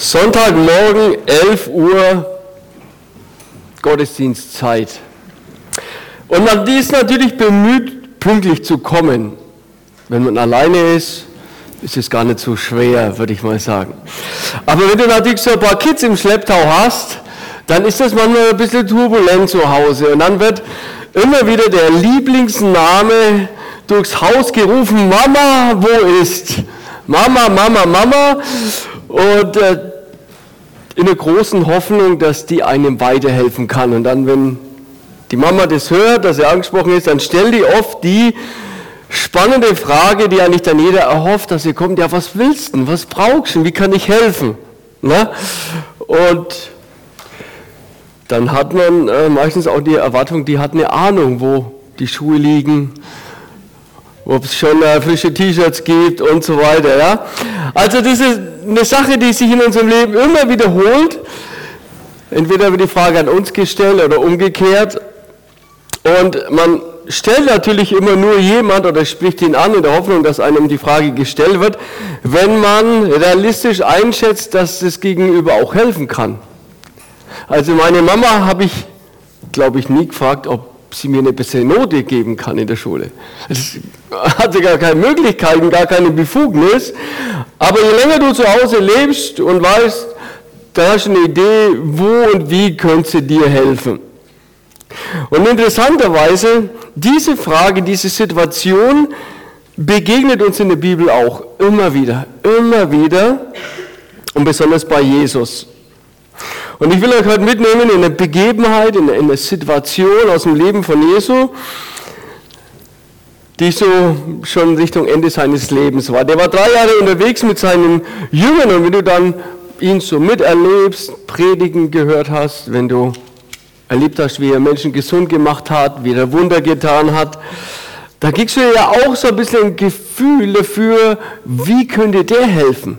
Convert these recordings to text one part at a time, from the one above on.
Sonntagmorgen, 11 Uhr, Gottesdienstzeit. Und man ist natürlich bemüht, pünktlich zu kommen. Wenn man alleine ist, ist es gar nicht so schwer, würde ich mal sagen. Aber wenn du natürlich so ein paar Kids im Schlepptau hast, dann ist das manchmal ein bisschen turbulent zu Hause. Und dann wird immer wieder der Lieblingsname durchs Haus gerufen, Mama, wo ist? Mama, Mama, Mama. Und äh, in der großen Hoffnung, dass die einem weiterhelfen kann. Und dann, wenn die Mama das hört, dass er angesprochen ist, dann stellt die oft die spannende Frage, die eigentlich dann jeder erhofft, dass sie kommt, ja, was willst du, was brauchst du, wie kann ich helfen? Na? Und dann hat man äh, meistens auch die Erwartung, die hat eine Ahnung, wo die Schuhe liegen, ob es schon äh, frische T-Shirts gibt und so weiter. Ja? Also das ist eine Sache, die sich in unserem Leben immer wiederholt. Entweder wird die Frage an uns gestellt oder umgekehrt. Und man stellt natürlich immer nur jemand oder spricht ihn an in der Hoffnung, dass einem die Frage gestellt wird, wenn man realistisch einschätzt, dass das Gegenüber auch helfen kann. Also meine Mama habe ich, glaube ich, nie gefragt, ob sie mir eine bessere Note geben kann in der Schule. Das hatte gar keine Möglichkeiten, gar keine Befugnis. Aber je länger du zu Hause lebst und weißt, da hast du eine Idee, wo und wie könnte sie dir helfen. Und interessanterweise, diese Frage, diese Situation begegnet uns in der Bibel auch immer wieder, immer wieder und besonders bei Jesus. Und ich will euch heute mitnehmen in eine Begebenheit, in eine Situation aus dem Leben von Jesu, die so schon Richtung Ende seines Lebens war. Der war drei Jahre unterwegs mit seinen Jüngern und wenn du dann ihn so miterlebst, Predigen gehört hast, wenn du erlebt hast, wie er Menschen gesund gemacht hat, wie er Wunder getan hat, da kriegst du ja auch so ein bisschen ein Gefühl dafür, wie könnte der helfen?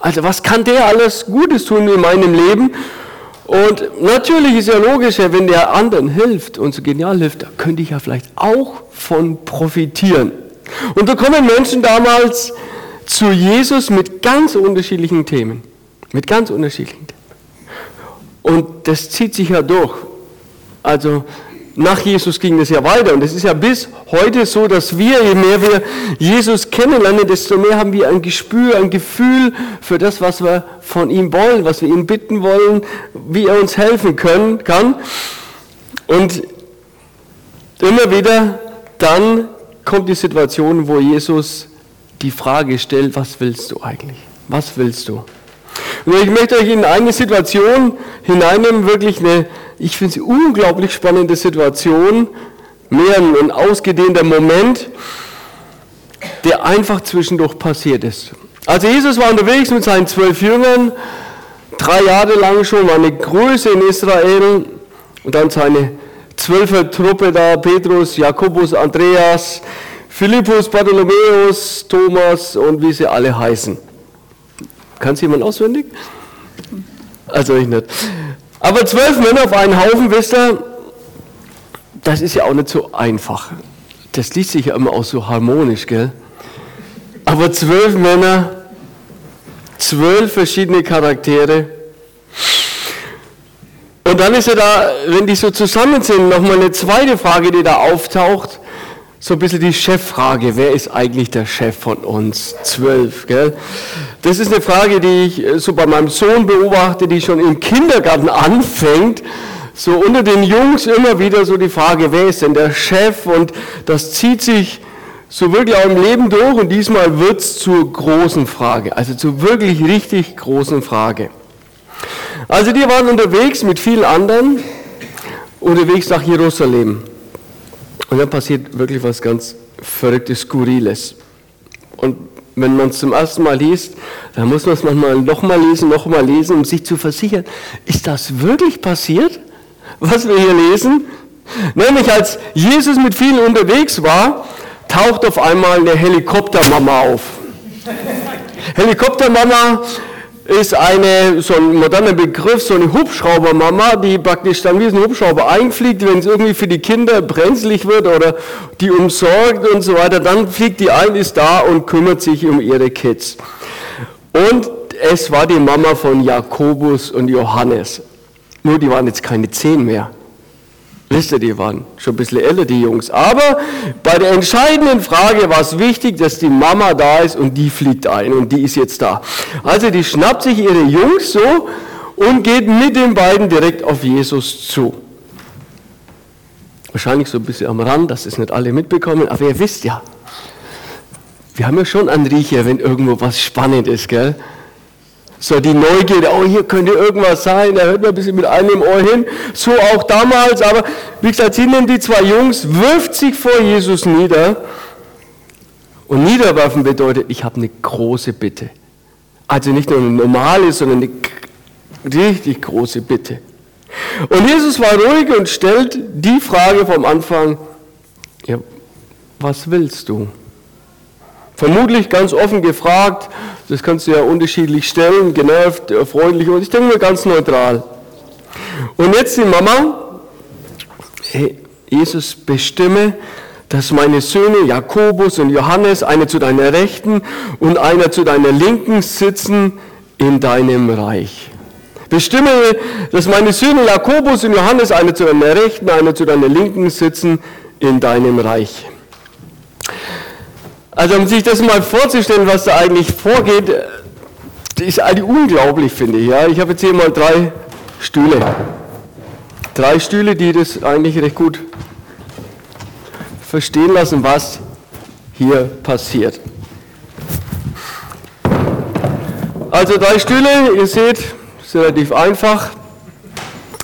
Also was kann der alles Gutes tun in meinem Leben? Und natürlich ist ja logisch, wenn der anderen hilft und so genial hilft, da könnte ich ja vielleicht auch von profitieren. Und da kommen Menschen damals zu Jesus mit ganz unterschiedlichen Themen. Mit ganz unterschiedlichen Themen. Und das zieht sich ja durch. Also nach Jesus ging es ja weiter. Und es ist ja bis heute so, dass wir, je mehr wir Jesus kennenlernen, desto mehr haben wir ein Gespür, ein Gefühl für das, was wir von ihm wollen, was wir ihn bitten wollen, wie er uns helfen können, kann. Und immer wieder dann kommt die Situation, wo Jesus die Frage stellt, was willst du eigentlich? Was willst du? Und ich möchte euch in eine Situation hineinnehmen, wirklich eine ich finde es unglaublich spannende Situation, mehr ein ausgedehnter Moment, der einfach zwischendurch passiert ist. Also Jesus war unterwegs mit seinen zwölf Jüngern, drei Jahre lang schon, war eine Größe in Israel und dann seine zwölfer Truppe da, Petrus, Jakobus, Andreas, Philippus, Bartholomäus, Thomas und wie sie alle heißen. Kann es jemand auswendig? Also ich nicht. Aber zwölf Männer auf einen Haufen, wisst ihr, das ist ja auch nicht so einfach. Das liest sich ja immer auch so harmonisch, gell? Aber zwölf Männer, zwölf verschiedene Charaktere. Und dann ist ja da, wenn die so zusammen sind, nochmal eine zweite Frage, die da auftaucht so ein bisschen die Cheffrage, wer ist eigentlich der Chef von uns? Zwölf, gell? Das ist eine Frage, die ich äh, so bei meinem Sohn beobachte, die schon im Kindergarten anfängt. So unter den Jungs immer wieder so die Frage, wer ist denn der Chef? Und das zieht sich so wirklich auch im Leben durch und diesmal wird es zur großen Frage, also zur wirklich richtig großen Frage. Also die waren unterwegs mit vielen anderen, unterwegs nach Jerusalem. Und dann passiert wirklich was ganz Verrücktes, Skurriles. Und wenn man es zum ersten Mal liest, dann muss man es manchmal nochmal lesen, nochmal lesen, um sich zu versichern, ist das wirklich passiert, was wir hier lesen? Nämlich als Jesus mit vielen unterwegs war, taucht auf einmal eine Helikoptermama auf. Helikoptermama ist eine, so ein moderner Begriff, so eine Hubschraubermama, die praktisch dann wie ein Hubschrauber einfliegt, wenn es irgendwie für die Kinder brenzlig wird oder die umsorgt und so weiter, dann fliegt die ein, ist da und kümmert sich um ihre Kids. Und es war die Mama von Jakobus und Johannes. Nur die waren jetzt keine zehn mehr. Wisst ihr, die waren schon ein bisschen älter, die Jungs. Aber bei der entscheidenden Frage war es wichtig, dass die Mama da ist und die fliegt ein und die ist jetzt da. Also die schnappt sich ihre Jungs so und geht mit den beiden direkt auf Jesus zu. Wahrscheinlich so ein bisschen am Rand, dass es nicht alle mitbekommen, aber ihr wisst ja, wir haben ja schon einen Riecher, wenn irgendwo was spannend ist, gell? So die Neugierde, oh, hier könnte irgendwas sein, da hört man ein bisschen mit einem Ohr hin. So auch damals, aber wie gesagt, sie nimmt die zwei Jungs, wirft sich vor Jesus nieder. Und niederwerfen bedeutet, ich habe eine große Bitte. Also nicht nur eine normale, sondern eine richtig große Bitte. Und Jesus war ruhig und stellt die Frage vom Anfang, ja, was willst du? Vermutlich ganz offen gefragt, das kannst du ja unterschiedlich stellen, genervt, freundlich und ich denke mal ganz neutral. Und jetzt die Mama, hey, Jesus bestimme, dass meine Söhne Jakobus und Johannes, einer zu deiner Rechten und einer zu deiner Linken sitzen in deinem Reich. Bestimme, dass meine Söhne Jakobus und Johannes, einer zu deiner Rechten, einer zu deiner Linken sitzen in deinem Reich. Also um sich das mal vorzustellen, was da eigentlich vorgeht, ist eigentlich unglaublich, finde ich. Ja, ich habe jetzt hier mal drei Stühle. Drei Stühle, die das eigentlich recht gut verstehen lassen, was hier passiert. Also drei Stühle, ihr seht, ist relativ einfach.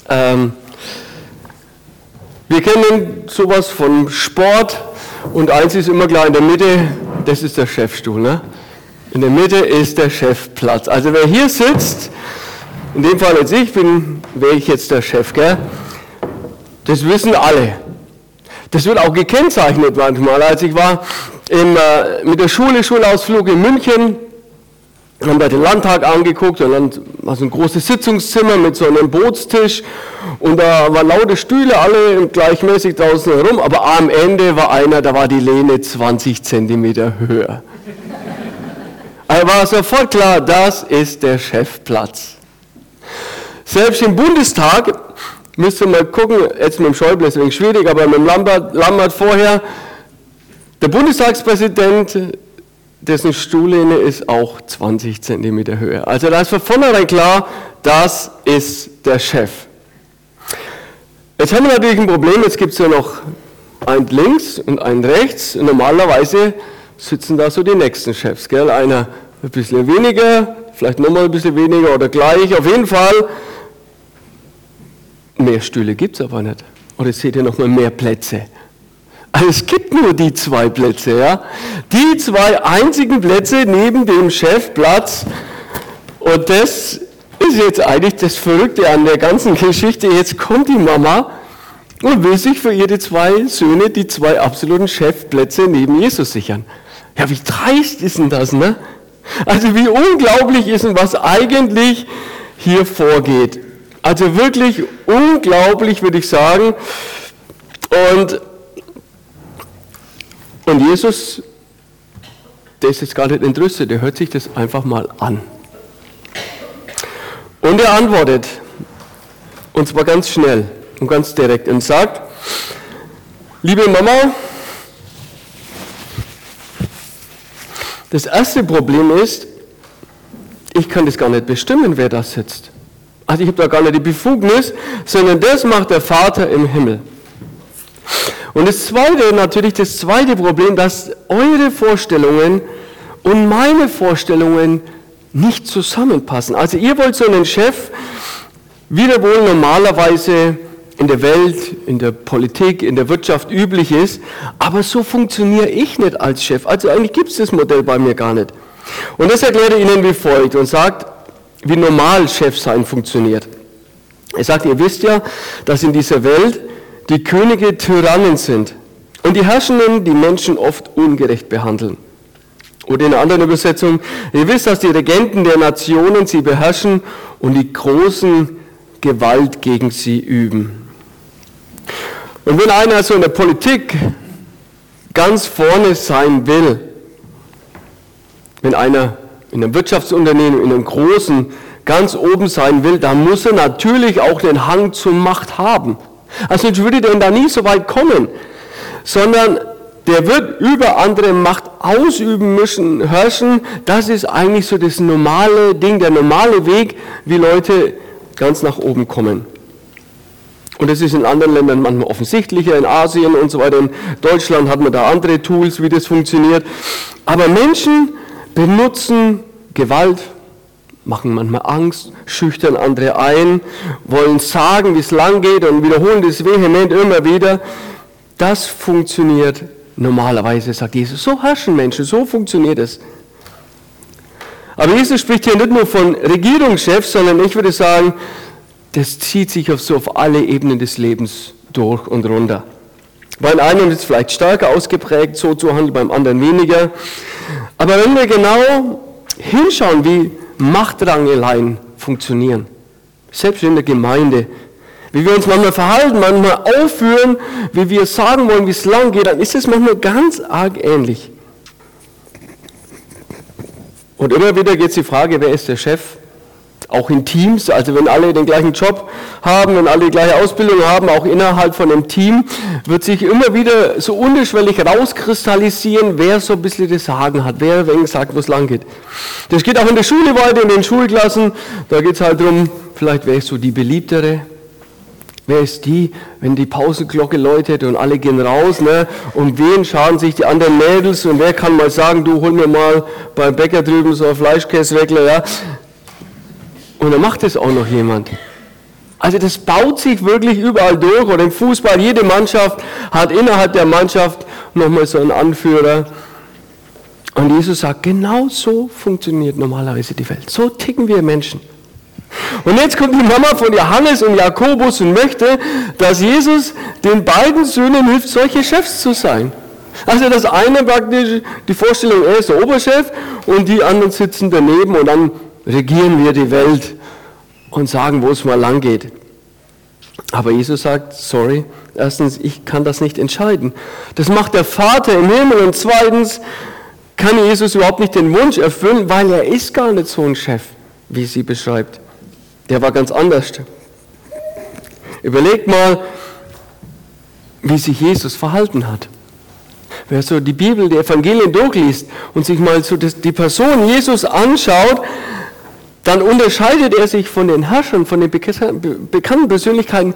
Ähm, wir kennen sowas vom Sport. Und eins ist immer klar, in der Mitte, das ist der Chefstuhl. Ne? In der Mitte ist der Chefplatz. Also wer hier sitzt, in dem Fall jetzt ich bin, wäre ich jetzt der Chef, gell? Das wissen alle. Das wird auch gekennzeichnet manchmal. Als ich war im, äh, mit der Schule, Schulausflug in München, haben wir den Landtag angeguckt und dann war so ein großes Sitzungszimmer mit so einem Bootstisch und da waren laute Stühle, alle gleichmäßig draußen herum, aber am Ende war einer, da war die Lehne 20 Zentimeter höher. Also war sofort klar, das ist der Chefplatz. Selbst im Bundestag, müsst ihr mal gucken, jetzt mit dem Schäuble ist ein wenig schwierig, aber mit dem Lambert, Lambert vorher, der Bundestagspräsident dessen Stuhllehne ist auch 20 Zentimeter höher. Also da ist von vornherein klar, das ist der Chef. Jetzt haben wir natürlich ein Problem, jetzt gibt es ja noch einen links und einen rechts. Normalerweise sitzen da so die nächsten Chefs, gell? Einer ein bisschen weniger, vielleicht nochmal ein bisschen weniger oder gleich. Auf jeden Fall, mehr Stühle gibt es aber nicht. Oder seht ihr nochmal mehr Plätze? Also es gibt nur die zwei Plätze, ja. Die zwei einzigen Plätze neben dem Chefplatz. Und das ist jetzt eigentlich das Verrückte an der ganzen Geschichte. Jetzt kommt die Mama und will sich für ihre zwei Söhne die zwei absoluten Chefplätze neben Jesus sichern. Ja, wie dreist ist denn das, ne? Also wie unglaublich ist denn, was eigentlich hier vorgeht. Also wirklich unglaublich, würde ich sagen. Und und Jesus, der ist jetzt gar nicht entrüstet, der hört sich das einfach mal an. Und er antwortet, und zwar ganz schnell und ganz direkt, und sagt, liebe Mama, das erste Problem ist, ich kann das gar nicht bestimmen, wer da sitzt. Also ich habe da gar nicht die Befugnis, sondern das macht der Vater im Himmel. Und das zweite, natürlich das zweite Problem, dass eure Vorstellungen und meine Vorstellungen nicht zusammenpassen. Also ihr wollt so einen Chef, wie der wohl normalerweise in der Welt, in der Politik, in der Wirtschaft üblich ist, aber so funktioniere ich nicht als Chef. Also eigentlich gibt es das Modell bei mir gar nicht. Und das erklärt er Ihnen wie folgt und sagt, wie normal Chefsein funktioniert. Er sagt, ihr wisst ja, dass in dieser Welt die Könige Tyrannen sind und die Herrschenden die Menschen oft ungerecht behandeln. Oder in einer anderen Übersetzung, ihr wisst, dass die Regenten der Nationen sie beherrschen und die großen Gewalt gegen sie üben. Und wenn einer so in der Politik ganz vorne sein will, wenn einer in einem Wirtschaftsunternehmen, in einem großen, ganz oben sein will, dann muss er natürlich auch den Hang zur Macht haben. Also ich würde denn da nie so weit kommen, sondern der wird über andere Macht ausüben müssen, herrschen. Das ist eigentlich so das normale Ding, der normale Weg, wie Leute ganz nach oben kommen. Und das ist in anderen Ländern manchmal offensichtlicher, in Asien und so weiter. In Deutschland hat man da andere Tools, wie das funktioniert. Aber Menschen benutzen Gewalt, machen manchmal Angst, schüchtern andere ein, wollen sagen, wie es lang geht und wiederholen das vehement immer wieder. Das funktioniert normalerweise, sagt Jesus. So herrschen Menschen, so funktioniert es. Aber Jesus spricht hier nicht nur von Regierungschefs, sondern ich würde sagen, das zieht sich auf so auf alle Ebenen des Lebens durch und runter. Bei einem ist es vielleicht stärker ausgeprägt, so zu handeln, beim anderen weniger. Aber wenn wir genau hinschauen, wie Machtrangeleien funktionieren, selbst in der Gemeinde, wie wir uns manchmal verhalten, manchmal aufführen, wie wir sagen wollen, wie es lang geht, dann ist es manchmal ganz arg ähnlich. Und immer wieder geht es die Frage, wer ist der Chef? Auch in Teams, also wenn alle den gleichen Job haben, wenn alle die gleiche Ausbildung haben, auch innerhalb von einem Team, wird sich immer wieder so unterschwellig rauskristallisieren, wer so ein bisschen das Sagen hat, wer wegen sagt, wo es lang geht. Das geht auch in der Schule weiter, in den Schulklassen, da geht es halt darum, vielleicht wer ist so die beliebtere, Wer ist die, wenn die Pausenglocke läutet und alle gehen raus, ne? Und wen schauen sich die anderen Mädels und wer kann mal sagen, du hol mir mal beim Bäcker drüben so ein Fleischkäseweckler, ja? Und dann macht es auch noch jemand. Also das baut sich wirklich überall durch. Oder im Fußball, jede Mannschaft hat innerhalb der Mannschaft nochmal so einen Anführer. Und Jesus sagt, genau so funktioniert normalerweise die Welt. So ticken wir Menschen. Und jetzt kommt die Mama von Johannes und Jakobus und möchte, dass Jesus den beiden Söhnen hilft, solche Chefs zu sein. Also das eine praktisch die Vorstellung, er ist der Oberchef und die anderen sitzen daneben und dann regieren wir die Welt und sagen, wo es mal lang geht. Aber Jesus sagt, sorry, erstens, ich kann das nicht entscheiden. Das macht der Vater im Himmel und zweitens kann Jesus überhaupt nicht den Wunsch erfüllen, weil er ist gar nicht so ein Chef, wie sie beschreibt. Der war ganz anders. Überlegt mal, wie sich Jesus verhalten hat. Wer so die Bibel, die Evangelien durchliest und sich mal so die Person Jesus anschaut, dann unterscheidet er sich von den Herrschern, von den bekannten Persönlichkeiten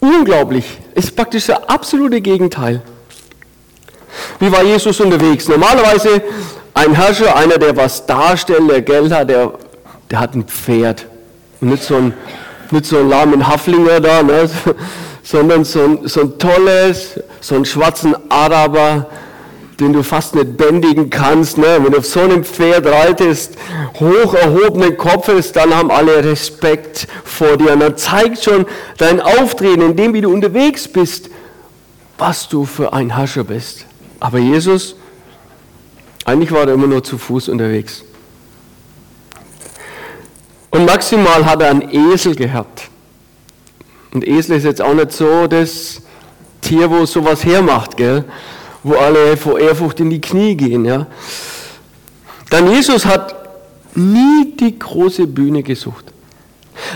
unglaublich. Ist praktisch das absolute Gegenteil. Wie war Jesus unterwegs? Normalerweise ein Herrscher, einer, der was darstellt, der Geld hat, der, der hat ein Pferd. Und nicht so ein, nicht so ein lahmen Haflinger da, ne? sondern so ein, so ein tolles, so einen schwarzen Araber, den du fast nicht bändigen kannst. Ne? Wenn du auf so einem Pferd reitest, hoch erhobenen Kopfes, dann haben alle Respekt vor dir. Und dann zeigt schon dein Auftreten, in dem, wie du unterwegs bist, was du für ein Herrscher bist. Aber Jesus, eigentlich war er immer nur zu Fuß unterwegs. Und maximal hat er einen Esel gehabt. Und Esel ist jetzt auch nicht so das Tier, wo sowas hermacht, gell? wo alle vor Ehrfurcht in die Knie gehen. Ja? Dann Jesus hat nie die große Bühne gesucht.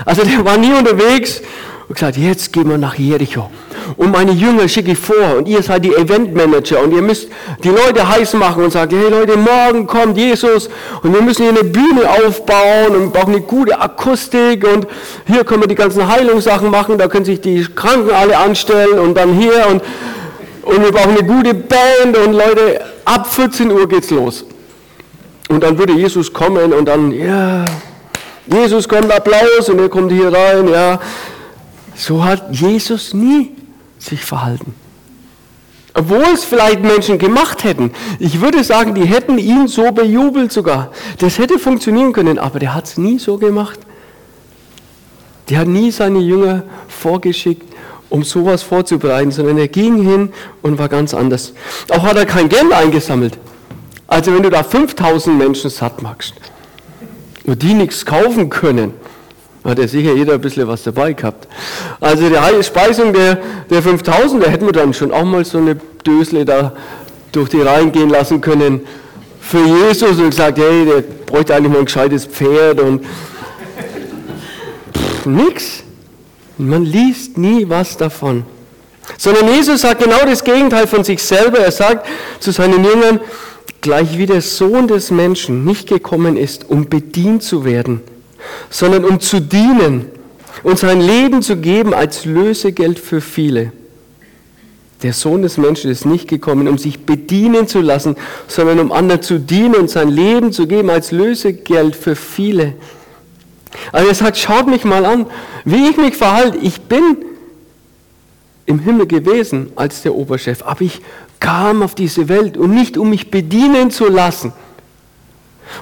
Also der war nie unterwegs und gesagt, jetzt gehen wir nach Jericho. Und meine Jünger schicke ich vor. Und ihr seid die Eventmanager. Und ihr müsst die Leute heiß machen und sagen, hey Leute, morgen kommt Jesus. Und wir müssen hier eine Bühne aufbauen und brauchen eine gute Akustik. Und hier können wir die ganzen Heilungssachen machen, da können sich die Kranken alle anstellen und dann hier. Und und wir brauchen eine gute Band. Und Leute, ab 14 Uhr geht's los. Und dann würde Jesus kommen und dann, ja, Jesus kommt, Applaus. Und er kommt hier rein, ja. So hat Jesus nie sich verhalten. Obwohl es vielleicht Menschen gemacht hätten. Ich würde sagen, die hätten ihn so bejubelt sogar. Das hätte funktionieren können, aber der hat es nie so gemacht. Der hat nie seine Jünger vorgeschickt um sowas vorzubereiten, sondern er ging hin und war ganz anders. Auch hat er kein Geld eingesammelt. Also wenn du da 5000 Menschen satt machst und die nichts kaufen können, hat er sicher jeder ein bisschen was dabei gehabt. Also die Speisung der, der 5000, da hätten wir dann schon auch mal so eine Dösle da durch die Reihen gehen lassen können. für Jesus und gesagt, hey, der bräuchte eigentlich mal ein gescheites Pferd und pff, nix. Man liest nie was davon. Sondern Jesus sagt genau das Gegenteil von sich selber. Er sagt zu seinen Jüngern, gleich wie der Sohn des Menschen nicht gekommen ist, um bedient zu werden, sondern um zu dienen und sein Leben zu geben als Lösegeld für viele. Der Sohn des Menschen ist nicht gekommen, um sich bedienen zu lassen, sondern um anderen zu dienen und sein Leben zu geben als Lösegeld für viele. Also er sagt, schaut mich mal an, wie ich mich verhalte. Ich bin im Himmel gewesen als der Oberchef, aber ich kam auf diese Welt und nicht um mich bedienen zu lassen.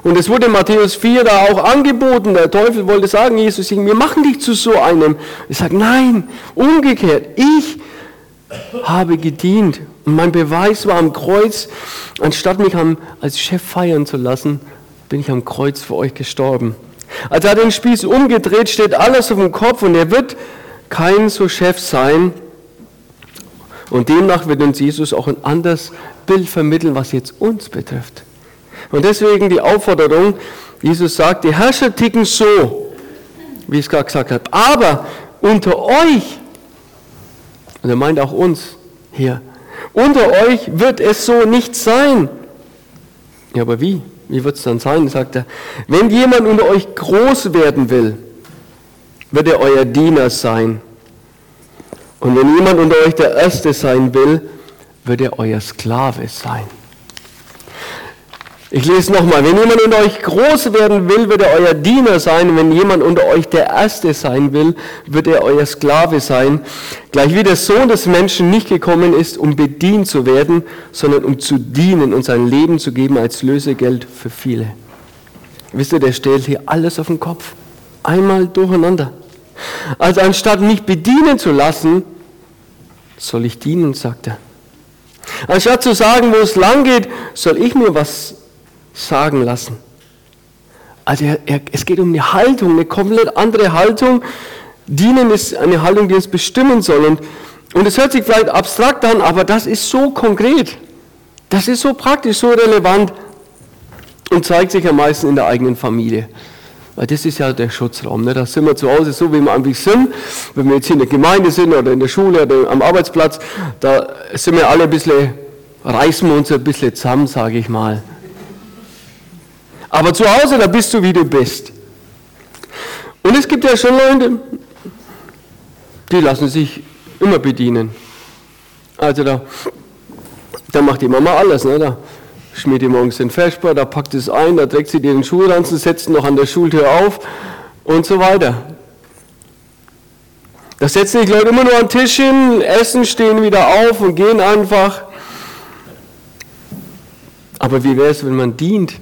Und es wurde Matthäus 4 da auch angeboten, der Teufel wollte sagen, Jesus, wir machen dich zu so einem. Ich sage, nein, umgekehrt, ich habe gedient. Und mein Beweis war am Kreuz, anstatt mich als Chef feiern zu lassen, bin ich am Kreuz für euch gestorben. Als er den Spieß umgedreht, steht alles auf dem Kopf und er wird kein so Chef sein. Und demnach wird uns Jesus auch ein anderes Bild vermitteln, was jetzt uns betrifft. Und deswegen die Aufforderung, Jesus sagt, die Herrscher ticken so, wie ich es gerade gesagt habe. Aber unter euch und er meint auch uns hier. Unter euch wird es so nicht sein. Ja, aber wie? Wie wird es dann sein? Sagt er. Wenn jemand unter euch groß werden will, wird er euer Diener sein. Und wenn jemand unter euch der Erste sein will, wird er euer Sklave sein. Ich lese nochmal, wenn jemand unter euch groß werden will, wird er euer Diener sein. Wenn jemand unter euch der Erste sein will, wird er euer Sklave sein. Gleich wie der Sohn des Menschen nicht gekommen ist, um bedient zu werden, sondern um zu dienen und sein Leben zu geben als Lösegeld für viele. Wisst ihr, der stellt hier alles auf den Kopf. Einmal durcheinander. Also anstatt mich bedienen zu lassen, soll ich dienen, sagt er. Anstatt zu sagen, wo es lang geht, soll ich mir was sagen lassen. Also er, er, es geht um eine Haltung, eine komplett andere Haltung. Dienen ist eine Haltung, die uns bestimmen soll. Und, und es hört sich vielleicht abstrakt an, aber das ist so konkret. Das ist so praktisch, so relevant und zeigt sich am meisten in der eigenen Familie. Weil das ist ja der Schutzraum. Ne? Da sind wir zu Hause so, wie wir eigentlich sind. Wenn wir jetzt in der Gemeinde sind oder in der Schule oder am Arbeitsplatz, da sind wir alle ein bisschen, reißen wir uns ein bisschen zusammen, sage ich mal. Aber zu Hause, da bist du, wie du bist. Und es gibt ja schon Leute, die lassen sich immer bedienen. Also da, da macht die Mama alles. Ne? Da schmiert die morgens den Vesper, da packt es ein, da trägt sie dir den Schulranzen, setzt ihn noch an der Schultür auf und so weiter. Da setzen die Leute immer nur am Tisch hin, essen, stehen wieder auf und gehen einfach. Aber wie wäre es, wenn man dient?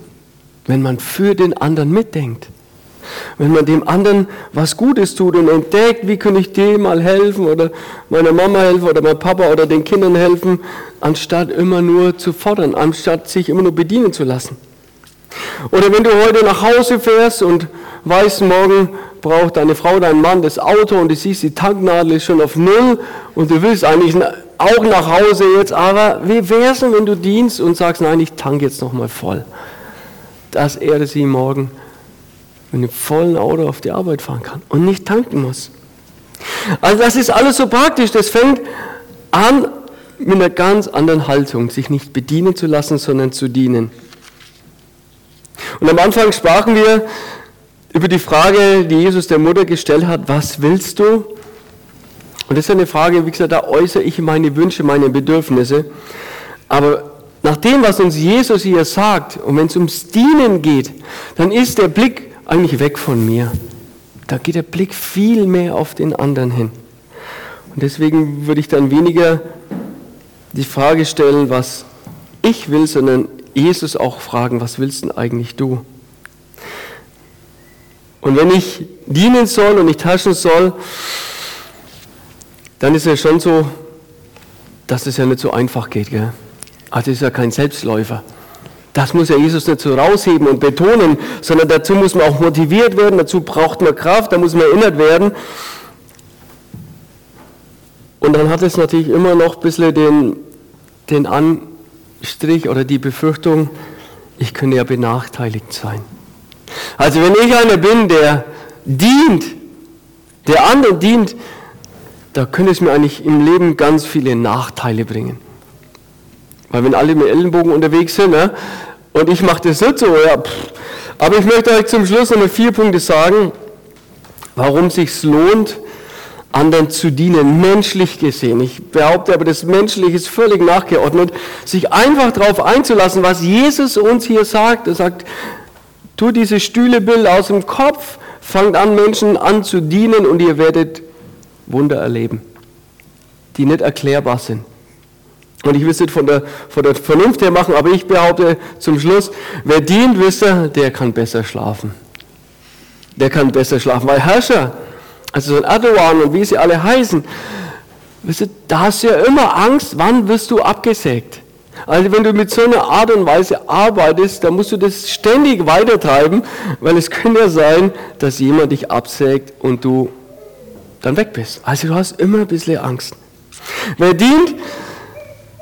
Wenn man für den anderen mitdenkt. Wenn man dem anderen was Gutes tut und entdeckt, wie kann ich dem mal helfen oder meiner Mama helfen oder meinem Papa oder den Kindern helfen, anstatt immer nur zu fordern, anstatt sich immer nur bedienen zu lassen. Oder wenn du heute nach Hause fährst und weißt, morgen braucht deine Frau, dein Mann das Auto und du siehst, die Tanknadel ist schon auf Null und du willst eigentlich auch nach Hause jetzt, aber wie wär's denn, wenn du dienst und sagst, nein, ich tank jetzt nochmal voll dass er sie morgen mit einem vollen Auto auf die Arbeit fahren kann und nicht tanken muss. Also das ist alles so praktisch. Das fängt an mit einer ganz anderen Haltung, sich nicht bedienen zu lassen, sondern zu dienen. Und am Anfang sprachen wir über die Frage, die Jesus der Mutter gestellt hat, was willst du? Und das ist eine Frage, wie gesagt, da äußere ich meine Wünsche, meine Bedürfnisse. Aber nach dem, was uns Jesus hier sagt, und wenn es ums Dienen geht, dann ist der Blick eigentlich weg von mir. Da geht der Blick viel mehr auf den anderen hin. Und deswegen würde ich dann weniger die Frage stellen, was ich will, sondern Jesus auch fragen, was willst denn eigentlich du? Und wenn ich dienen soll und nicht herrschen soll, dann ist es schon so, dass es ja nicht so einfach geht. Gell? Also ist ja kein Selbstläufer. Das muss ja Jesus nicht so rausheben und betonen, sondern dazu muss man auch motiviert werden, dazu braucht man Kraft, da muss man erinnert werden. Und dann hat es natürlich immer noch ein bisschen den, den Anstrich oder die Befürchtung, ich könnte ja benachteiligt sein. Also wenn ich einer bin, der dient, der anderen dient, da könnte es mir eigentlich im Leben ganz viele Nachteile bringen. Weil wenn alle mit Ellenbogen unterwegs sind ne, und ich mache das nicht so, ja, pff. aber ich möchte euch zum Schluss noch mal vier Punkte sagen, warum es sich lohnt, anderen zu dienen, menschlich gesehen. Ich behaupte aber, das Menschliche ist völlig nachgeordnet, sich einfach darauf einzulassen, was Jesus uns hier sagt. Er sagt, tu diese Stühlebild aus dem Kopf, fangt an, Menschen an zu dienen und ihr werdet Wunder erleben, die nicht erklärbar sind. Und ich will es nicht von der, von der Vernunft her machen, aber ich behaupte zum Schluss, wer dient, wisst ihr, der kann besser schlafen. Der kann besser schlafen, weil Herrscher, also so ein Erdogan und wie sie alle heißen, wisst ihr, da hast du ja immer Angst, wann wirst du abgesägt. Also wenn du mit so einer Art und Weise arbeitest, dann musst du das ständig weitertreiben, weil es könnte ja sein, dass jemand dich absägt und du dann weg bist. Also du hast immer ein bisschen Angst. Wer dient,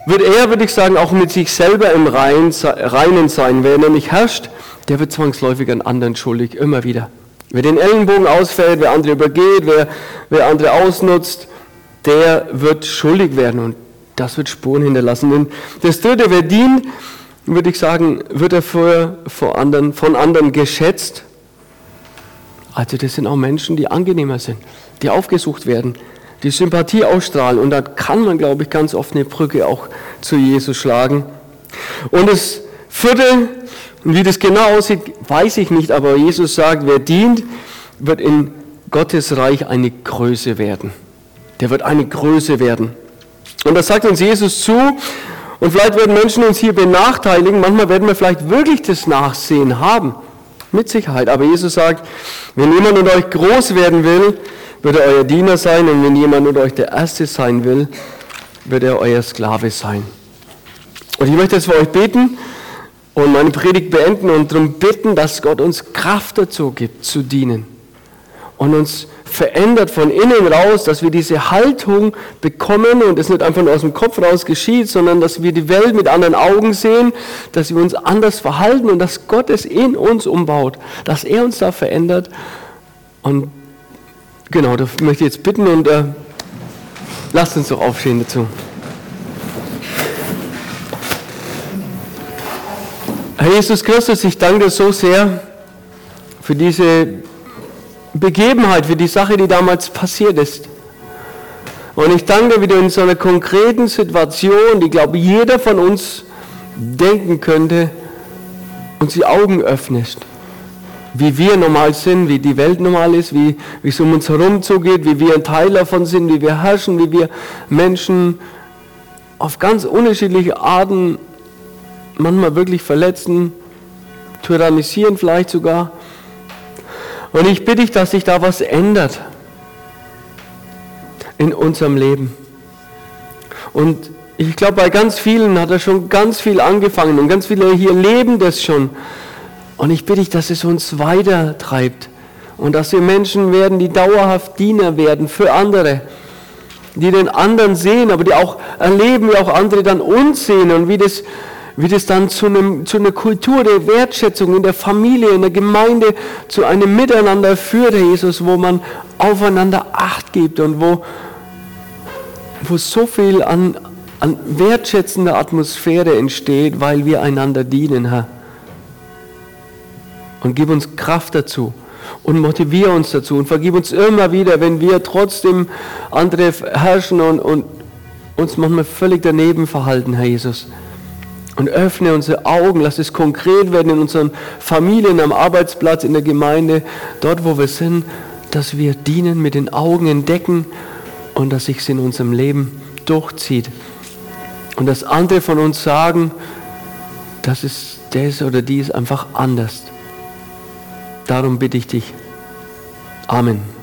wird er, würde ich sagen, auch mit sich selber im Reinen sein. Wer nämlich herrscht, der wird zwangsläufig an anderen schuldig, immer wieder. Wer den Ellenbogen ausfällt, wer andere übergeht, wer, wer andere ausnutzt, der wird schuldig werden und das wird Spuren hinterlassen. Und das dritte, wer dient, würde ich sagen, wird er vor, vor anderen, von anderen geschätzt. Also das sind auch Menschen, die angenehmer sind, die aufgesucht werden, die Sympathie ausstrahlen. Und da kann man, glaube ich, ganz oft eine Brücke auch zu Jesus schlagen. Und das vierte, wie das genau aussieht, weiß ich nicht, aber Jesus sagt, wer dient, wird in Gottes Reich eine Größe werden. Der wird eine Größe werden. Und das sagt uns Jesus zu. Und vielleicht werden Menschen uns hier benachteiligen. Manchmal werden wir vielleicht wirklich das Nachsehen haben. Mit Sicherheit. Aber Jesus sagt, wenn jemand unter euch groß werden will, wird er euer Diener sein. Und wenn jemand unter euch der Erste sein will, wird er euer Sklave sein. Und ich möchte jetzt für euch beten und meine Predigt beenden und darum bitten, dass Gott uns Kraft dazu gibt, zu dienen. Und uns verändert von innen raus, dass wir diese Haltung bekommen und es nicht einfach nur aus dem Kopf raus geschieht, sondern dass wir die Welt mit anderen Augen sehen, dass wir uns anders verhalten und dass Gott es in uns umbaut, dass er uns da verändert. Und genau, da möchte ich jetzt bitten und äh, lasst uns doch aufstehen dazu. Herr Jesus Christus, ich danke dir so sehr für diese Begebenheit, für die Sache, die damals passiert ist. Und ich danke, wie du in so einer konkreten Situation, die, glaube ich, jeder von uns denken könnte, uns die Augen öffnest. Wie wir normal sind, wie die Welt normal ist, wie, wie es um uns herum zugeht, wie wir ein Teil davon sind, wie wir herrschen, wie wir Menschen auf ganz unterschiedliche Arten manchmal wirklich verletzen, tyrannisieren vielleicht sogar. Und ich bitte dich, dass sich da was ändert in unserem Leben. Und ich glaube, bei ganz vielen hat er schon ganz viel angefangen und ganz viele hier leben das schon. Und ich bitte dich, dass es uns weiter treibt und dass wir Menschen werden, die dauerhaft Diener werden für andere, die den anderen sehen, aber die auch erleben, wie auch andere dann uns sehen und wie das wie das dann zu, einem, zu einer Kultur der Wertschätzung in der Familie, in der Gemeinde, zu einem Miteinander führt, Herr Jesus, wo man aufeinander Acht gibt und wo, wo so viel an, an wertschätzender Atmosphäre entsteht, weil wir einander dienen, Herr. Und gib uns Kraft dazu und motiviere uns dazu und vergib uns immer wieder, wenn wir trotzdem andere herrschen und, und uns manchmal völlig daneben verhalten, Herr Jesus. Und öffne unsere Augen, lass es konkret werden in unseren Familien, am Arbeitsplatz, in der Gemeinde, dort wo wir sind, dass wir dienen, mit den Augen entdecken und dass sich es in unserem Leben durchzieht. Und dass andere von uns sagen, das ist das oder die ist einfach anders. Darum bitte ich dich. Amen.